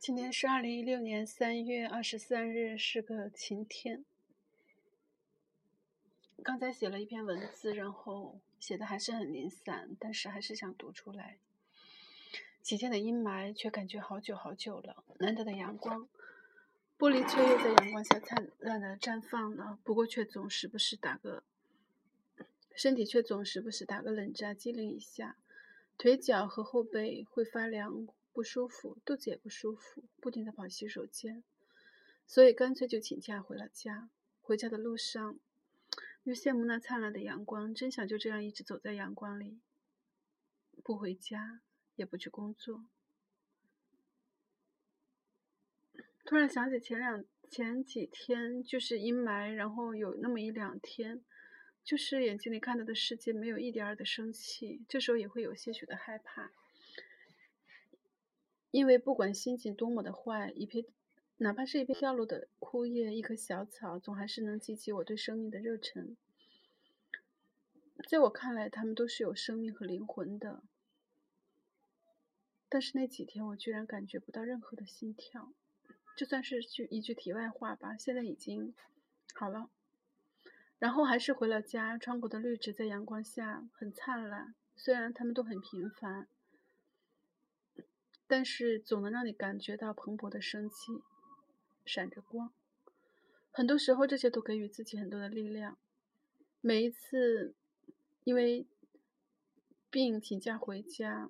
今天是二零一六年三月二十三日，是个晴天。刚才写了一篇文字，然后写的还是很零散，但是还是想读出来。几天的阴霾，却感觉好久好久了。难得的阳光，玻璃却又在阳光下灿烂的绽放了。不过却总时不时打个，身体却总时不时打个冷战，机灵一下，腿脚和后背会发凉。不舒服，肚子也不舒服，不停的跑洗手间，所以干脆就请假回了家。回家的路上，又羡慕那灿烂的阳光，真想就这样一直走在阳光里，不回家，也不去工作。突然想起前两前几天就是阴霾，然后有那么一两天，就是眼睛里看到的世界没有一点儿的生气，这时候也会有些许的害怕。因为不管心情多么的坏，一片，哪怕是一片掉落的枯叶，一棵小草，总还是能激起我对生命的热忱。在我看来，它们都是有生命和灵魂的。但是那几天，我居然感觉不到任何的心跳。就算是句一句题外话吧。现在已经好了。然后还是回了家，窗口的绿植在阳光下很灿烂，虽然它们都很平凡。但是总能让你感觉到蓬勃的生机，闪着光。很多时候，这些都给予自己很多的力量。每一次因为病请假回家，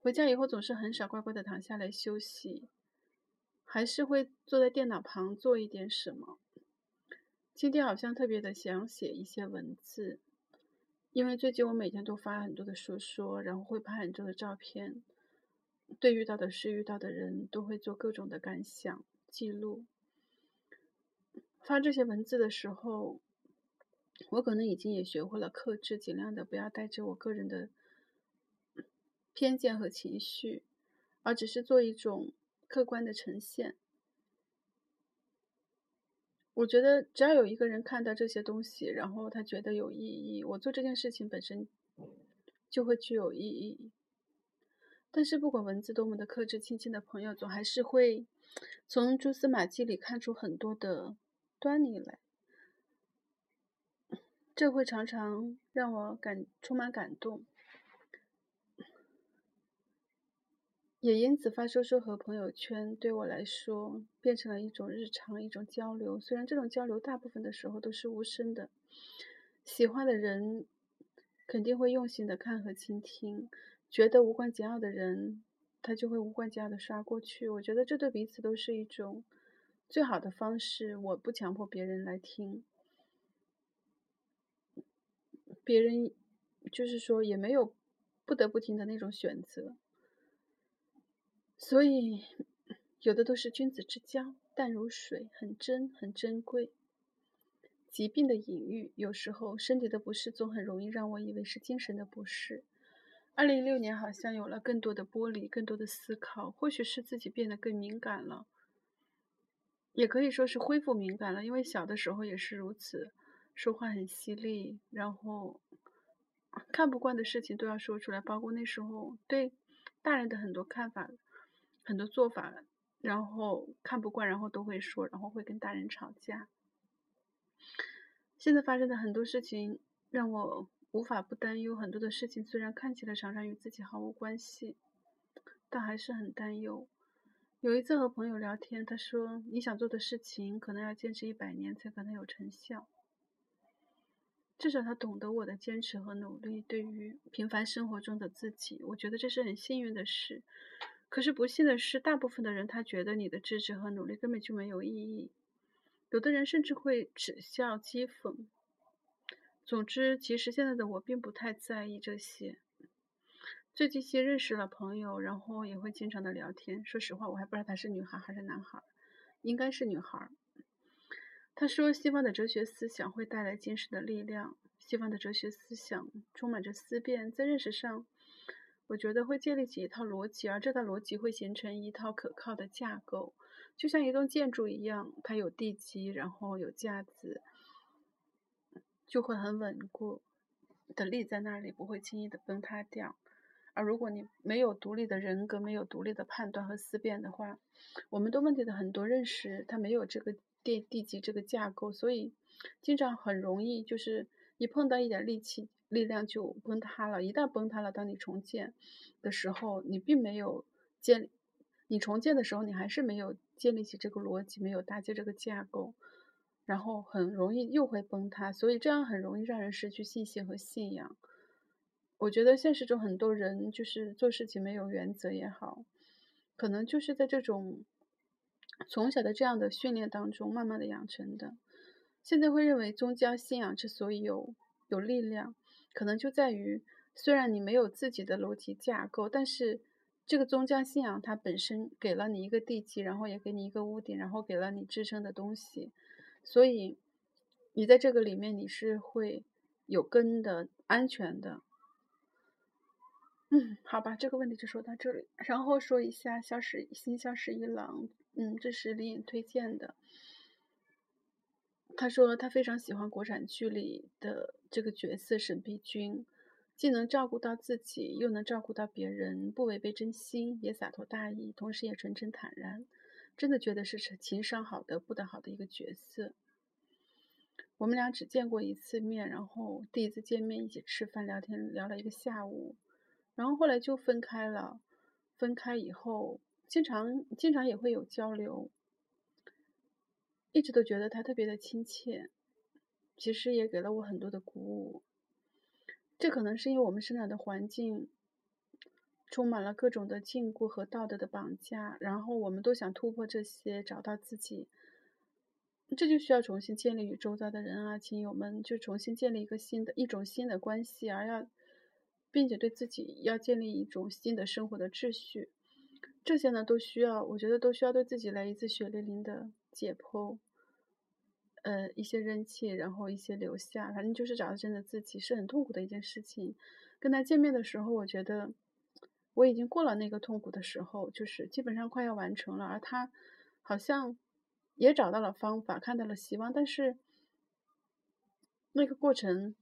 回家以后总是很少乖乖的躺下来休息，还是会坐在电脑旁做一点什么。今天好像特别的想写一些文字，因为最近我每天都发很多的说说，然后会拍很多的照片。对遇到的事、遇到的人都会做各种的感想记录。发这些文字的时候，我可能已经也学会了克制，尽量的不要带着我个人的偏见和情绪，而只是做一种客观的呈现。我觉得只要有一个人看到这些东西，然后他觉得有意义，我做这件事情本身就会具有意义。但是，不管文字多么的克制，亲近的朋友总还是会从蛛丝马迹里看出很多的端倪来，这会常常让我感充满感动，也因此发说说和朋友圈对我来说变成了一种日常，一种交流。虽然这种交流大部分的时候都是无声的，喜欢的人肯定会用心的看和倾听。觉得无关紧要的人，他就会无关紧要的刷过去。我觉得这对彼此都是一种最好的方式。我不强迫别人来听，别人就是说也没有不得不听的那种选择。所以有的都是君子之交，淡如水，很真，很珍贵。疾病的隐喻，有时候身体的不适总很容易让我以为是精神的不适。二零一六年好像有了更多的剥离，更多的思考，或许是自己变得更敏感了，也可以说是恢复敏感了。因为小的时候也是如此，说话很犀利，然后看不惯的事情都要说出来，包括那时候对大人的很多看法、很多做法，然后看不惯，然后都会说，然后会跟大人吵架。现在发生的很多事情让我。无法不担忧，很多的事情虽然看起来常常与自己毫无关系，但还是很担忧。有一次和朋友聊天，他说：“你想做的事情，可能要坚持一百年才可能有成效。”至少他懂得我的坚持和努力。对于平凡生活中的自己，我觉得这是很幸运的事。可是不幸的是，大部分的人他觉得你的支持和努力根本就没有意义，有的人甚至会耻笑讥讽。总之，其实现在的我并不太在意这些。最近新认识了朋友，然后也会经常的聊天。说实话，我还不知道她是女孩还是男孩，应该是女孩。他说，西方的哲学思想会带来坚实的力量。西方的哲学思想充满着思辨，在认识上，我觉得会建立起一套逻辑，而这套逻辑会形成一套可靠的架构，就像一栋建筑一样，它有地基，然后有架子。就会很稳固的立在那里，不会轻易的崩塌掉。而如果你没有独立的人格，没有独立的判断和思辨的话，我们对问题的很多认识，它没有这个地地级这个架构，所以经常很容易就是一碰到一点力气，力量就崩塌了。一旦崩塌了，当你重建的时候，你并没有建，你重建的时候，你还是没有建立起这个逻辑，没有搭建这个架构。然后很容易又会崩塌，所以这样很容易让人失去信心和信仰。我觉得现实中很多人就是做事情没有原则也好，可能就是在这种从小的这样的训练当中慢慢的养成的。现在会认为宗教信仰之所以有有力量，可能就在于虽然你没有自己的逻辑架构，但是这个宗教信仰它本身给了你一个地基，然后也给你一个屋顶，然后给了你支撑的东西。所以，你在这个里面你是会有根的、安全的。嗯，好吧，这个问题就说到这里。然后说一下《消失新消失一郎》，嗯，这是李颖推荐的。他说他非常喜欢国产剧里的这个角色沈碧君，既能照顾到自己，又能照顾到别人，不违背真心，也洒脱大义，同时也纯真坦然。真的觉得是情商好的不得好的一个角色。我们俩只见过一次面，然后第一次见面一起吃饭聊天聊了一个下午，然后后来就分开了。分开以后，经常经常也会有交流，一直都觉得他特别的亲切，其实也给了我很多的鼓舞。这可能是因为我们生长的环境。充满了各种的禁锢和道德的绑架，然后我们都想突破这些，找到自己。这就需要重新建立与周遭的人啊、亲友们，就重新建立一个新的一种新的关系，而要，并且对自己要建立一种新的生活的秩序。这些呢，都需要，我觉得都需要对自己来一次血淋淋的解剖。呃，一些扔弃，然后一些留下，反正就是找到真的自己，是很痛苦的一件事情。跟他见面的时候，我觉得。我已经过了那个痛苦的时候，就是基本上快要完成了，而他好像也找到了方法，看到了希望，但是那个过程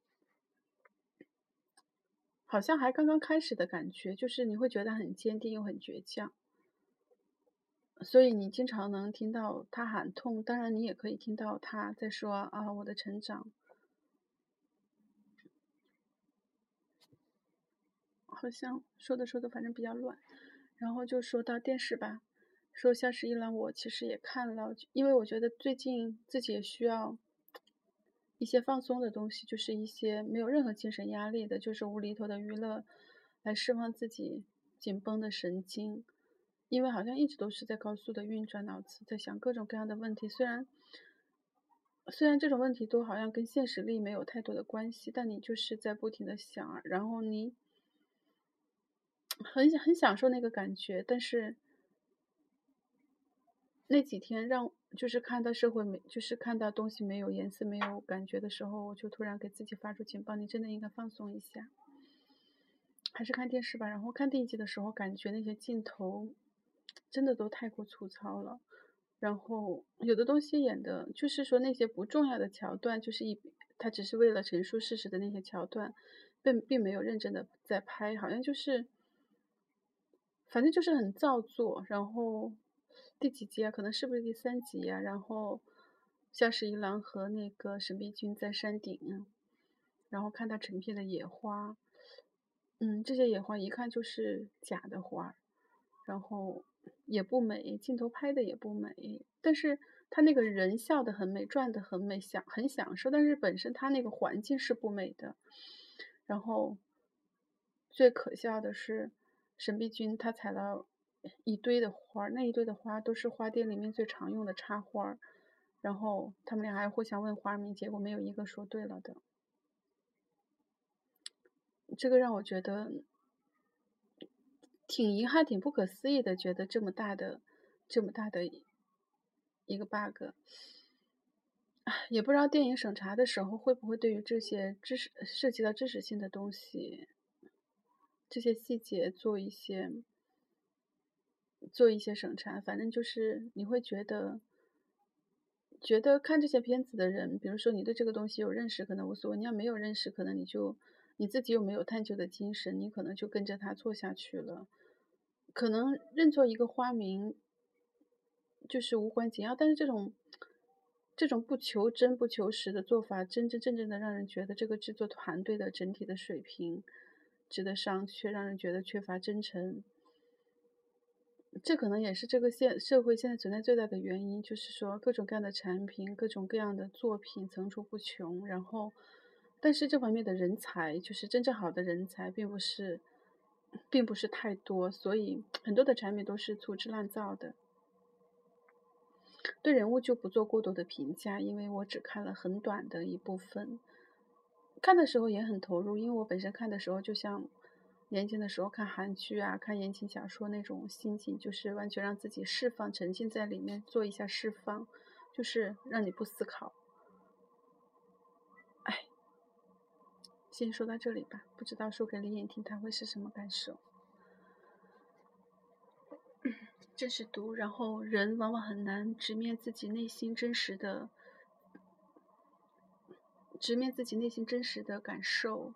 好像还刚刚开始的感觉，就是你会觉得很坚定又很倔强，所以你经常能听到他喊痛，当然你也可以听到他在说啊，我的成长。好像说的说的反正比较乱，然后就说到电视吧，说《夏十一郎》，我其实也看了，因为我觉得最近自己也需要一些放松的东西，就是一些没有任何精神压力的，就是无厘头的娱乐，来释放自己紧绷的神经，因为好像一直都是在高速的运转，脑子在想各种各样的问题，虽然虽然这种问题都好像跟现实力没有太多的关系，但你就是在不停的想，然后你。很很享受那个感觉，但是那几天让就是看到社会没，就是看到东西没有颜色、没有感觉的时候，我就突然给自己发出警报：你真的应该放松一下，还是看电视吧。然后看第一集的时候，感觉那些镜头真的都太过粗糙了，然后有的东西演的，就是说那些不重要的桥段，就是一他只是为了陈述事实的那些桥段，并并没有认真的在拍，好像就是。反正就是很造作，然后第几集啊？可能是不是第三集呀？然后夏十一郎和那个沈碧君在山顶，然后看到成片的野花，嗯，这些野花一看就是假的花，然后也不美，镜头拍的也不美，但是他那个人笑得很美，转得很美，享很享受，但是本身他那个环境是不美的，然后最可笑的是。沈碧君她采了一堆的花，那一堆的花都是花店里面最常用的插花，然后他们俩还互相问花名，结果没有一个说对了的。这个让我觉得挺遗憾、挺不可思议的，觉得这么大的、这么大的一个 bug，也不知道电影审查的时候会不会对于这些知识涉及到知识性的东西。这些细节做一些，做一些审查，反正就是你会觉得，觉得看这些片子的人，比如说你对这个东西有认识，可能无所谓；你要没有认识，可能你就你自己又没有探究的精神，你可能就跟着他做下去了。可能认作一个花名，就是无关紧要，但是这种这种不求真不求实的做法，真真正正的让人觉得这个制作团队的整体的水平值得商榷，让人觉得缺乏真诚。这可能也是这个现社会现在存在最大的原因，就是说各种各样的产品、各种各样的作品层出不穷，然后，但是这方面的人才，就是真正好的人才，并不是，并不是太多，所以很多的产品都是粗制滥造的。对人物就不做过多的评价，因为我只看了很短的一部分，看的时候也很投入，因为我本身看的时候就像。年轻的时候看韩剧啊，看言情小说那种心情，就是完全让自己释放、沉浸在里面，做一下释放，就是让你不思考。哎，先说到这里吧，不知道说给李眼听他会是什么感受。这是读，然后人往往很难直面自己内心真实的，直面自己内心真实的感受。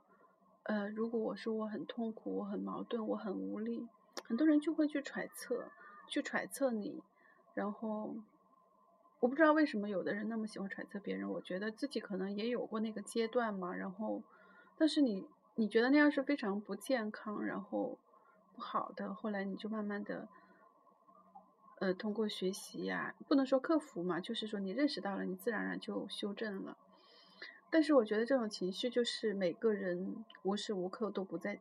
呃，如果我说我很痛苦，我很矛盾，我很无力，很多人就会去揣测，去揣测你。然后，我不知道为什么有的人那么喜欢揣测别人。我觉得自己可能也有过那个阶段嘛。然后，但是你你觉得那样是非常不健康，然后不好的。后来你就慢慢的，呃，通过学习呀，不能说克服嘛，就是说你认识到了，你自然而然就修正了。但是我觉得这种情绪就是每个人无时无刻都不在，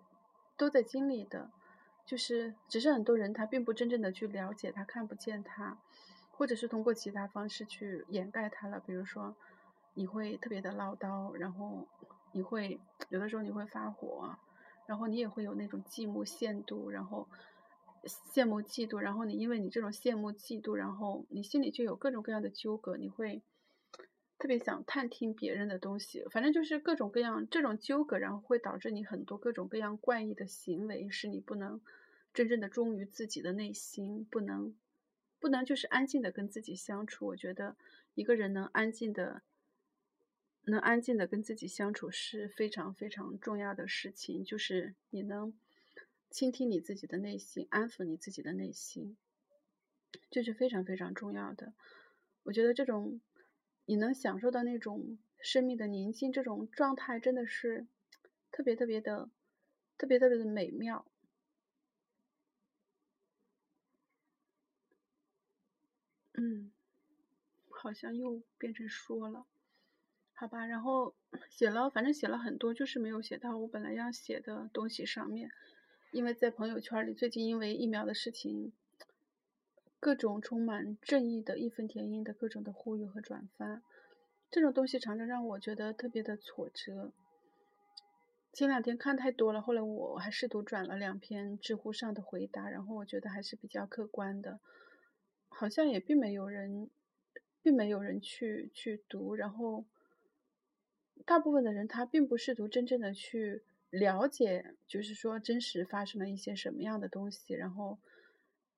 都在经历的，就是只是很多人他并不真正的去了解他，看不见他，或者是通过其他方式去掩盖他了。比如说，你会特别的唠叨，然后你会有的时候你会发火，然后你也会有那种嫉慕、羡妒，然后羡慕、嫉妒，然后你因为你这种羡慕、嫉妒，然后你心里就有各种各样的纠葛，你会。特别想探听别人的东西，反正就是各种各样这种纠葛，然后会导致你很多各种各样怪异的行为，使你不能真正的忠于自己的内心，不能不能就是安静的跟自己相处。我觉得一个人能安静的能安静的跟自己相处是非常非常重要的事情，就是你能倾听你自己的内心，安抚你自己的内心，这是非常非常重要的。我觉得这种。你能享受到那种生命的宁静，这种状态真的是特别特别的、特别特别的美妙。嗯，好像又变成说了，好吧。然后写了，反正写了很多，就是没有写到我本来要写的东西上面，因为在朋友圈里，最近因为疫苗的事情。各种充满正义的义愤填膺的各种的呼吁和转发，这种东西常常让我觉得特别的挫折。前两天看太多了，后来我还试图转了两篇知乎上的回答，然后我觉得还是比较客观的，好像也并没有人，并没有人去去读，然后大部分的人他并不试图真正的去了解，就是说真实发生了一些什么样的东西，然后。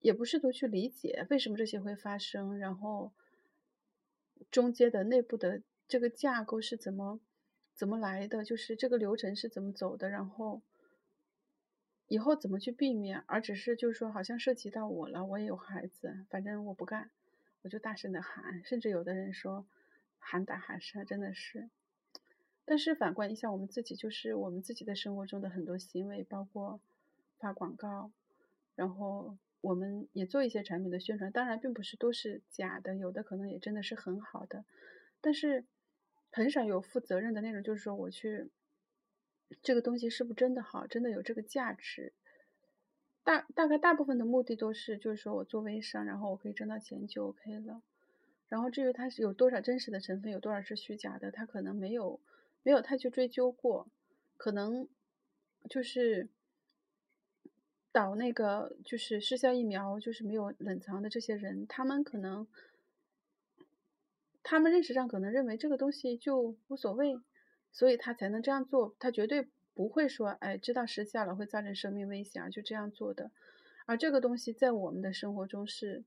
也不试图去理解为什么这些会发生，然后中间的内部的这个架构是怎么怎么来的，就是这个流程是怎么走的，然后以后怎么去避免，而只是就是说好像涉及到我了，我也有孩子，反正我不干，我就大声的喊，甚至有的人说喊打喊杀，真的是。但是反观一下我们自己，就是我们自己的生活中的很多行为，包括发广告，然后。我们也做一些产品的宣传，当然并不是都是假的，有的可能也真的是很好的，但是很少有负责任的那种，就是说我去这个东西是不是真的好，真的有这个价值。大大概大部分的目的都是，就是说我做微商，然后我可以挣到钱就 OK 了。然后至于它是有多少真实的成分，有多少是虚假的，他可能没有没有太去追究过，可能就是。导那个就是失效疫苗，就是没有冷藏的这些人，他们可能，他们认识上可能认为这个东西就无所谓，所以他才能这样做。他绝对不会说，哎，知道失效了会造成生命危险就这样做的。而这个东西在我们的生活中是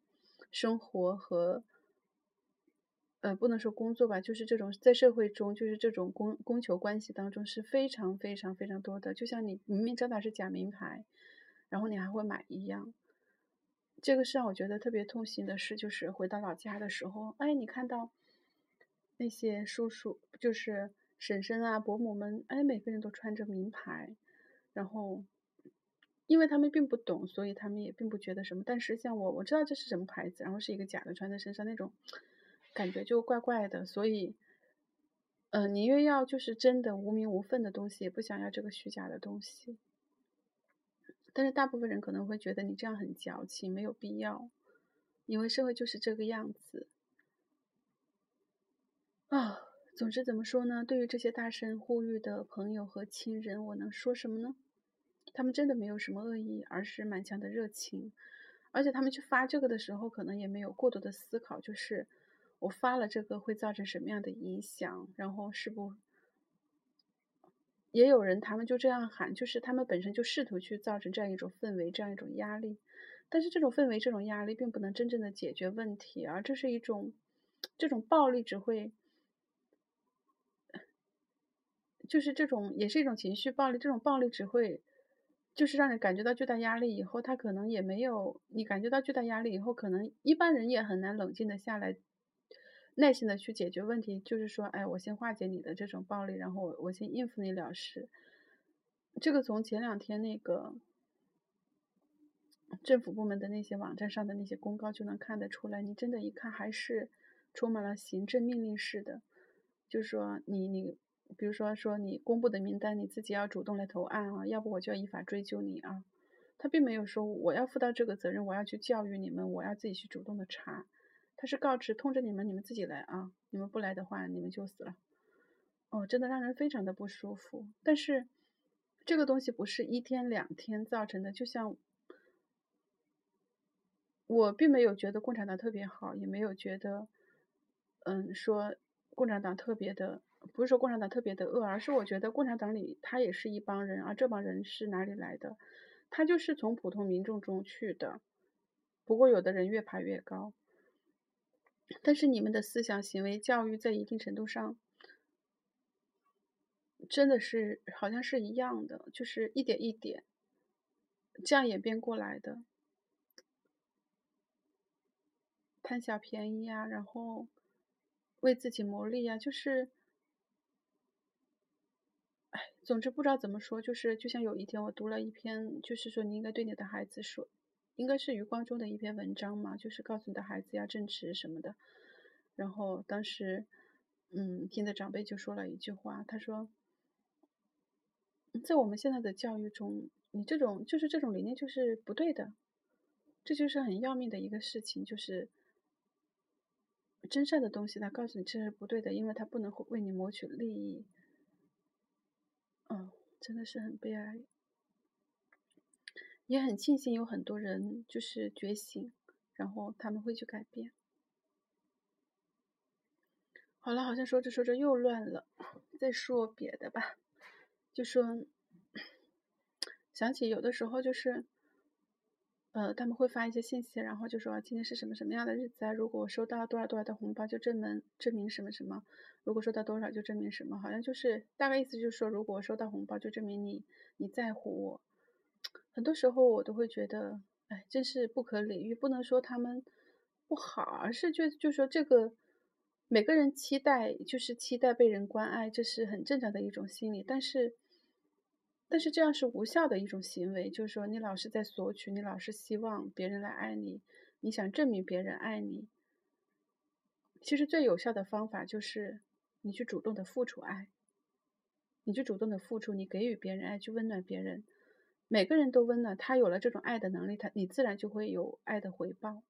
生活和呃，不能说工作吧，就是这种在社会中，就是这种供供求关系当中是非常非常非常多的。就像你明明知道是假名牌，然后你还会买一样。这个是让我觉得特别痛心的事，就是回到老家的时候，哎，你看到那些叔叔，就是婶婶啊、伯母们，哎，每个人都穿着名牌，然后因为他们并不懂，所以他们也并不觉得什么。但是像我，我知道这是什么牌子，然后是一个假的穿在身上那种。感觉就怪怪的，所以，嗯，宁愿要就是真的无名无份的东西，也不想要这个虚假的东西。但是大部分人可能会觉得你这样很矫情，没有必要，因为社会就是这个样子。啊，总之怎么说呢？对于这些大声呼吁的朋友和亲人，我能说什么呢？他们真的没有什么恶意，而是满腔的热情。而且他们去发这个的时候，可能也没有过多的思考，就是。我发了这个会造成什么样的影响？然后是不，也有人他们就这样喊，就是他们本身就试图去造成这样一种氛围，这样一种压力。但是这种氛围、这种压力并不能真正的解决问题，而这是一种，这种暴力只会，就是这种也是一种情绪暴力。这种暴力只会，就是让你感觉到巨大压力以后，他可能也没有你感觉到巨大压力以后，可能一般人也很难冷静的下来。耐心的去解决问题，就是说，哎，我先化解你的这种暴力，然后我我先应付你了事。这个从前两天那个政府部门的那些网站上的那些公告就能看得出来，你真的一看还是充满了行政命令式的，就是说你你，比如说说你公布的名单，你自己要主动来投案啊，要不我就要依法追究你啊。他并没有说我要负到这个责任，我要去教育你们，我要自己去主动的查。他是告知通知你们，你们自己来啊！你们不来的话，你们就死了。哦，真的让人非常的不舒服。但是这个东西不是一天两天造成的，就像我并没有觉得共产党特别好，也没有觉得，嗯，说共产党特别的，不是说共产党特别的恶，而是我觉得共产党里他也是一帮人，而这帮人是哪里来的？他就是从普通民众中去的。不过有的人越爬越高。但是你们的思想行为教育在一定程度上，真的是好像是一样的，就是一点一点这样演变过来的，贪小便宜呀，然后为自己谋利呀，就是，哎，总之不知道怎么说，就是就像有一天我读了一篇，就是说你应该对你的孩子说。应该是余光中的一篇文章嘛，就是告诉你的孩子要正直什么的。然后当时，嗯，听的长辈就说了一句话，他说，在我们现在的教育中，你这种就是这种理念就是不对的，这就是很要命的一个事情，就是真善的东西，他告诉你这是不对的，因为他不能为你谋取利益。哦，真的是很悲哀。也很庆幸有很多人就是觉醒，然后他们会去改变。好了，好像说着说着又乱了，再说别的吧。就说想起有的时候就是，呃，他们会发一些信息，然后就说今天是什么什么样的日子啊？如果收到多少多少的红包，就证明证明什么什么；如果收到多少，就证明什么。好像就是大概意思就是说，如果收到红包，就证明你你在乎我。很多时候我都会觉得，哎，真是不可理喻。不能说他们不好，而是就就说这个每个人期待就是期待被人关爱，这是很正常的一种心理。但是，但是这样是无效的一种行为。就是说，你老是在索取，你老是希望别人来爱你，你想证明别人爱你。其实最有效的方法就是你去主动的付出爱，你去主动的付出，你给予别人爱，去温暖别人。每个人都温暖，他有了这种爱的能力，他你自然就会有爱的回报。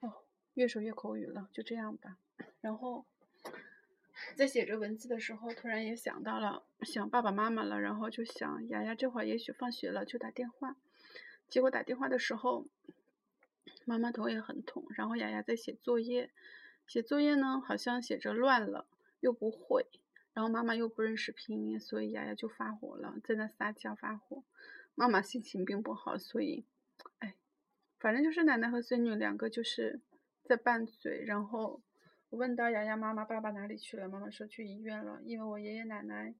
哦，越说越口语了，就这样吧。然后在写着文字的时候，突然也想到了想爸爸妈妈了，然后就想雅雅这会儿也许放学了，就打电话。结果打电话的时候，妈妈头也很痛，然后雅雅在写作业，写作业呢好像写着乱了，又不会。然后妈妈又不认识拼音，所以丫丫就发火了，在那撒娇发火。妈妈心情并不好，所以，哎，反正就是奶奶和孙女两个就是在拌嘴。然后我问到雅雅妈妈爸爸哪里去了，妈妈说去医院了，因为我爷爷奶奶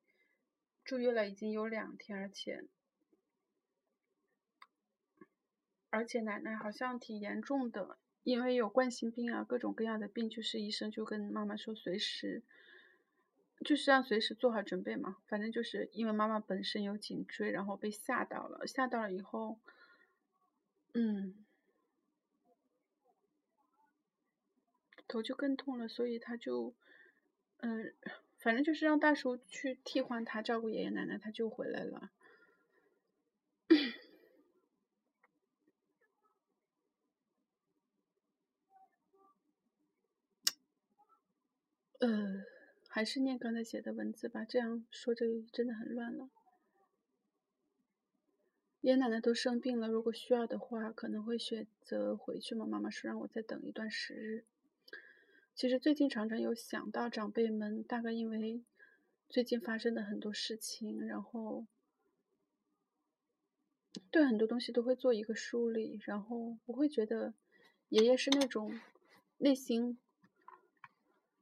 住院了已经有两天，而且而且奶奶好像挺严重的，因为有冠心病啊，各种各样的病，就是医生就跟妈妈说随时。就是让随时做好准备嘛，反正就是因为妈妈本身有颈椎，然后被吓到了，吓到了以后，嗯，头就更痛了，所以他就，嗯，反正就是让大叔去替换他照顾爷爷奶奶，他就回来了。呃。还是念刚才写的文字吧，这样说这真的很乱了。爷爷奶奶都生病了，如果需要的话，可能会选择回去嘛。妈妈说让我再等一段时日。其实最近常常有想到长辈们，大概因为最近发生的很多事情，然后对很多东西都会做一个梳理，然后我会觉得爷爷是那种内心。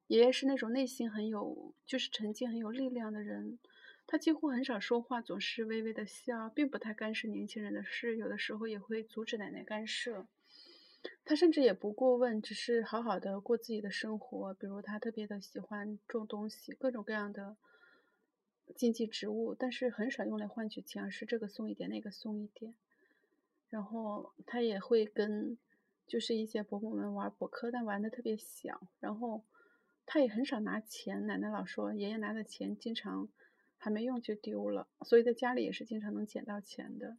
爷爷是那种内心很有，就是沉静、很有力量的人。他几乎很少说话，总是微微的笑，并不太干涉年轻人的事。有的时候也会阻止奶奶干涉。他甚至也不过问，只是好好的过自己的生活。比如他特别的喜欢种东西，各种各样的经济植物，但是很少用来换取钱，而是这个送一点，那个送一点。然后他也会跟，就是一些伯母们玩扑克，但玩的特别小。然后。他也很少拿钱，奶奶老说爷爷拿的钱经常还没用就丢了，所以在家里也是经常能捡到钱的。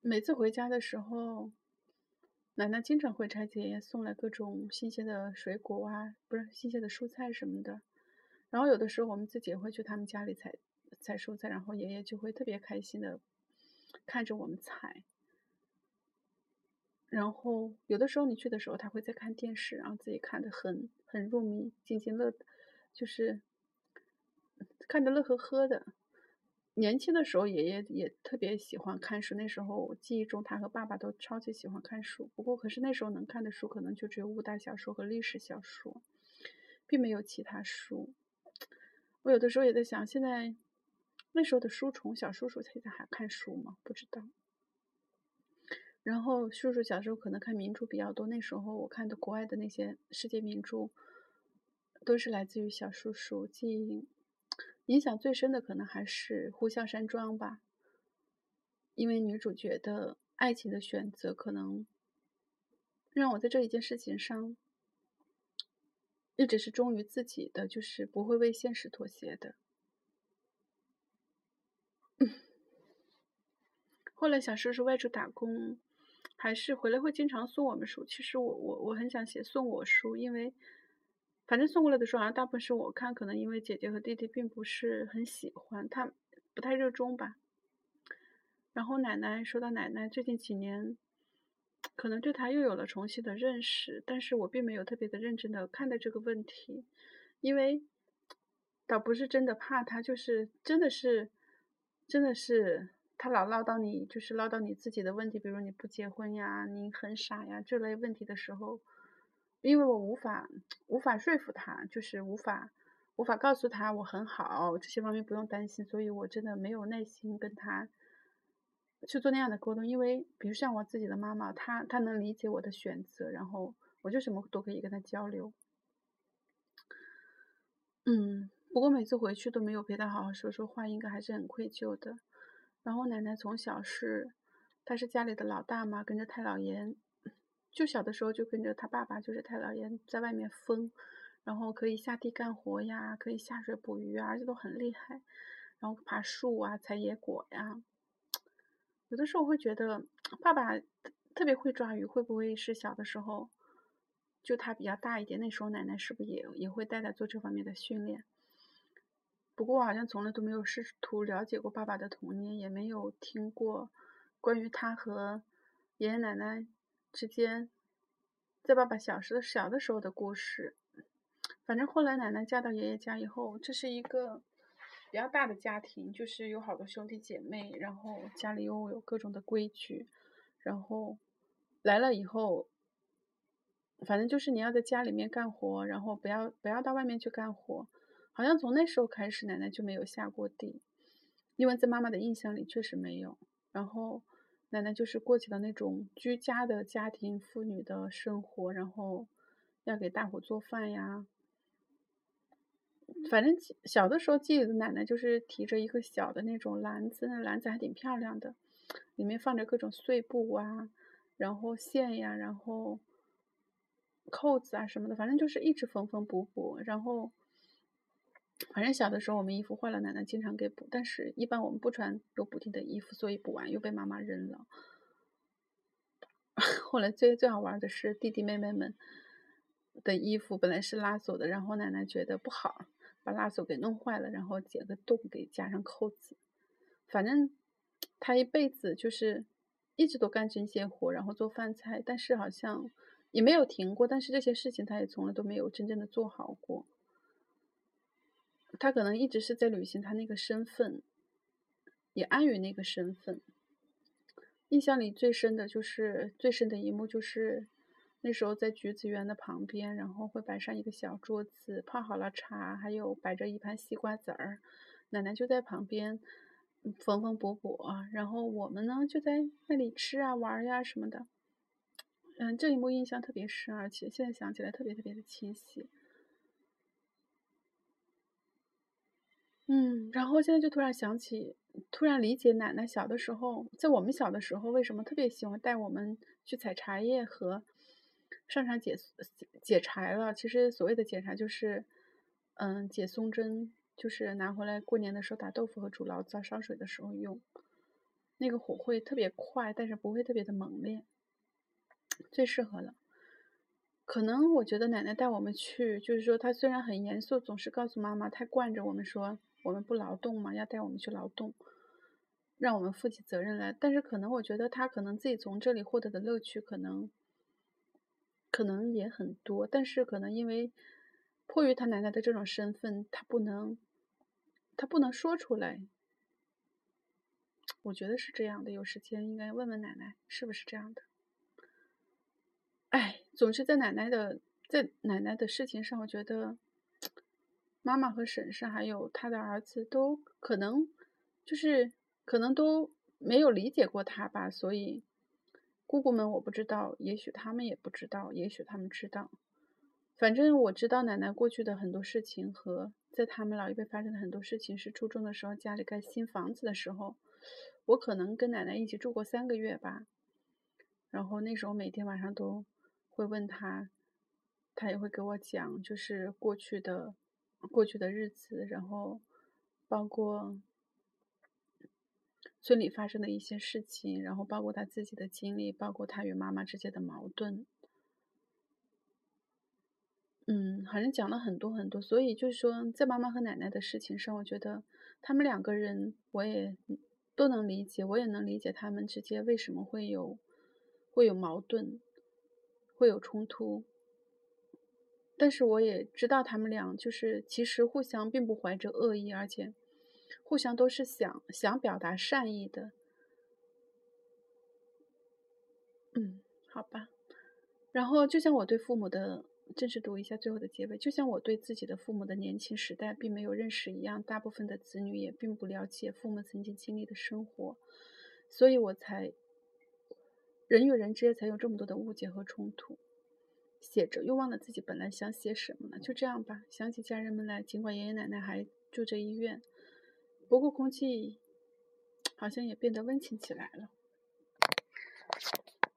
每次回家的时候，奶奶经常会拆爷爷送来各种新鲜的水果啊，不是新鲜的蔬菜什么的。然后有的时候我们自己也会去他们家里采采蔬菜，然后爷爷就会特别开心的看着我们采。然后有的时候你去的时候，他会在看电视，然后自己看的很很入迷，津津乐，就是看的乐呵呵的。年轻的时候，爷爷也特别喜欢看书。那时候记忆中，他和爸爸都超级喜欢看书。不过，可是那时候能看的书可能就只有武打小说和历史小说，并没有其他书。我有的时候也在想，现在那时候的书虫小叔叔现在还看书吗？不知道。然后叔叔小时候可能看名著比较多，那时候我看的国外的那些世界名著，都是来自于小叔叔。记忆影响最深的可能还是《呼啸山庄》吧，因为女主角的爱情的选择，可能让我在这一件事情上一直是忠于自己的，就是不会为现实妥协的。后来小叔叔外出打工。还是回来会经常送我们书。其实我我我很想写送我书，因为反正送过来的书好像大部分是我看，可能因为姐姐和弟弟并不是很喜欢，他不太热衷吧。然后奶奶说到奶奶最近几年，可能对他又有了重新的认识，但是我并没有特别的认真的看待这个问题，因为倒不是真的怕他，就是真的是真的是。他老唠叨你，就是唠叨你自己的问题，比如你不结婚呀，你很傻呀这类问题的时候，因为我无法无法说服他，就是无法无法告诉他我很好，这些方面不用担心，所以我真的没有耐心跟他去做那样的沟通。因为比如像我自己的妈妈，她她能理解我的选择，然后我就什么都可以跟她交流。嗯，不过每次回去都没有陪他好好说说话，应该还是很愧疚的。然后奶奶从小是，她是家里的老大嘛，跟着太姥爷，就小的时候就跟着他爸爸，就是太姥爷在外面疯，然后可以下地干活呀，可以下水捕鱼啊，而且都很厉害，然后爬树啊，采野果呀。有的时候会觉得爸爸特别会抓鱼，会不会是小的时候就他比较大一点，那时候奶奶是不是也也会带他做这方面的训练？不过我好像从来都没有试图了解过爸爸的童年，也没有听过关于他和爷爷奶奶之间在爸爸小时的小的时候的故事。反正后来奶奶嫁到爷爷家以后，这是一个比较大的家庭，就是有好多兄弟姐妹，然后家里又有各种的规矩，然后来了以后，反正就是你要在家里面干活，然后不要不要到外面去干活。好像从那时候开始，奶奶就没有下过地，因为在妈妈的印象里确实没有。然后奶奶就是过起了那种居家的家庭妇女的生活，然后要给大伙做饭呀。反正小的时候记得奶奶就是提着一个小的那种篮子，那篮子还挺漂亮的，里面放着各种碎布啊，然后线呀，然后扣子啊什么的，反正就是一直缝缝补补。然后，反正小的时候我们衣服坏了，奶奶经常给补，但是一般我们不穿有补丁的衣服，所以补完又被妈妈扔了。后来最最好玩的是弟弟妹妹们的衣服本来是拉锁的，然后奶奶觉得不好。把拉锁给弄坏了，然后剪个洞给加上扣子。反正他一辈子就是一直都干针线活，然后做饭菜，但是好像也没有停过。但是这些事情他也从来都没有真正的做好过。他可能一直是在履行他那个身份，也安于那个身份。印象里最深的就是最深的一幕就是。那时候在橘子园的旁边，然后会摆上一个小桌子，泡好了茶，还有摆着一盘西瓜籽儿。奶奶就在旁边缝缝补补，然后我们呢就在那里吃啊、玩呀什么的。嗯，这一幕印象特别深，而且现在想起来特别特别的清晰。嗯，然后现在就突然想起，突然理解奶奶小的时候，在我们小的时候为什么特别喜欢带我们去采茶叶和。上山解解柴了，其实所谓的解柴就是，嗯，解松针，就是拿回来过年的时候打豆腐和煮醪糟烧水的时候用。那个火会特别快，但是不会特别的猛烈，最适合了。可能我觉得奶奶带我们去，就是说她虽然很严肃，总是告诉妈妈，她惯着我们说我们不劳动嘛，要带我们去劳动，让我们负起责任来。但是可能我觉得他可能自己从这里获得的乐趣可能。可能也很多，但是可能因为迫于他奶奶的这种身份，他不能，他不能说出来。我觉得是这样的，有时间应该问问奶奶是不是这样的。哎，总是在奶奶的在奶奶的事情上，我觉得妈妈和婶婶还有他的儿子都可能就是可能都没有理解过他吧，所以。姑姑们我不知道，也许他们也不知道，也许他们知道。反正我知道奶奶过去的很多事情和在他们老一辈发生的很多事情。是初中的时候家里盖新房子的时候，我可能跟奶奶一起住过三个月吧。然后那时候每天晚上都会问他，他也会给我讲，就是过去的过去的日子，然后包括。村里发生的一些事情，然后包括他自己的经历，包括他与妈妈之间的矛盾，嗯，好像讲了很多很多。所以就是说，在妈妈和奶奶的事情上，我觉得他们两个人我也都能理解，我也能理解他们之间为什么会有会有矛盾，会有冲突。但是我也知道他们俩就是其实互相并不怀着恶意，而且。互相都是想想表达善意的，嗯，好吧。然后就像我对父母的，正式读一下最后的结尾，就像我对自己的父母的年轻时代并没有认识一样，大部分的子女也并不了解父母曾经经历的生活，所以我才人与人之间才有这么多的误解和冲突。写着又忘了自己本来想写什么了，就这样吧。想起家人们来，尽管爷爷奶奶还住着医院。不过空气好像也变得温情起来了。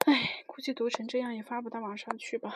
哎，估计读成这样也发不到网上去吧。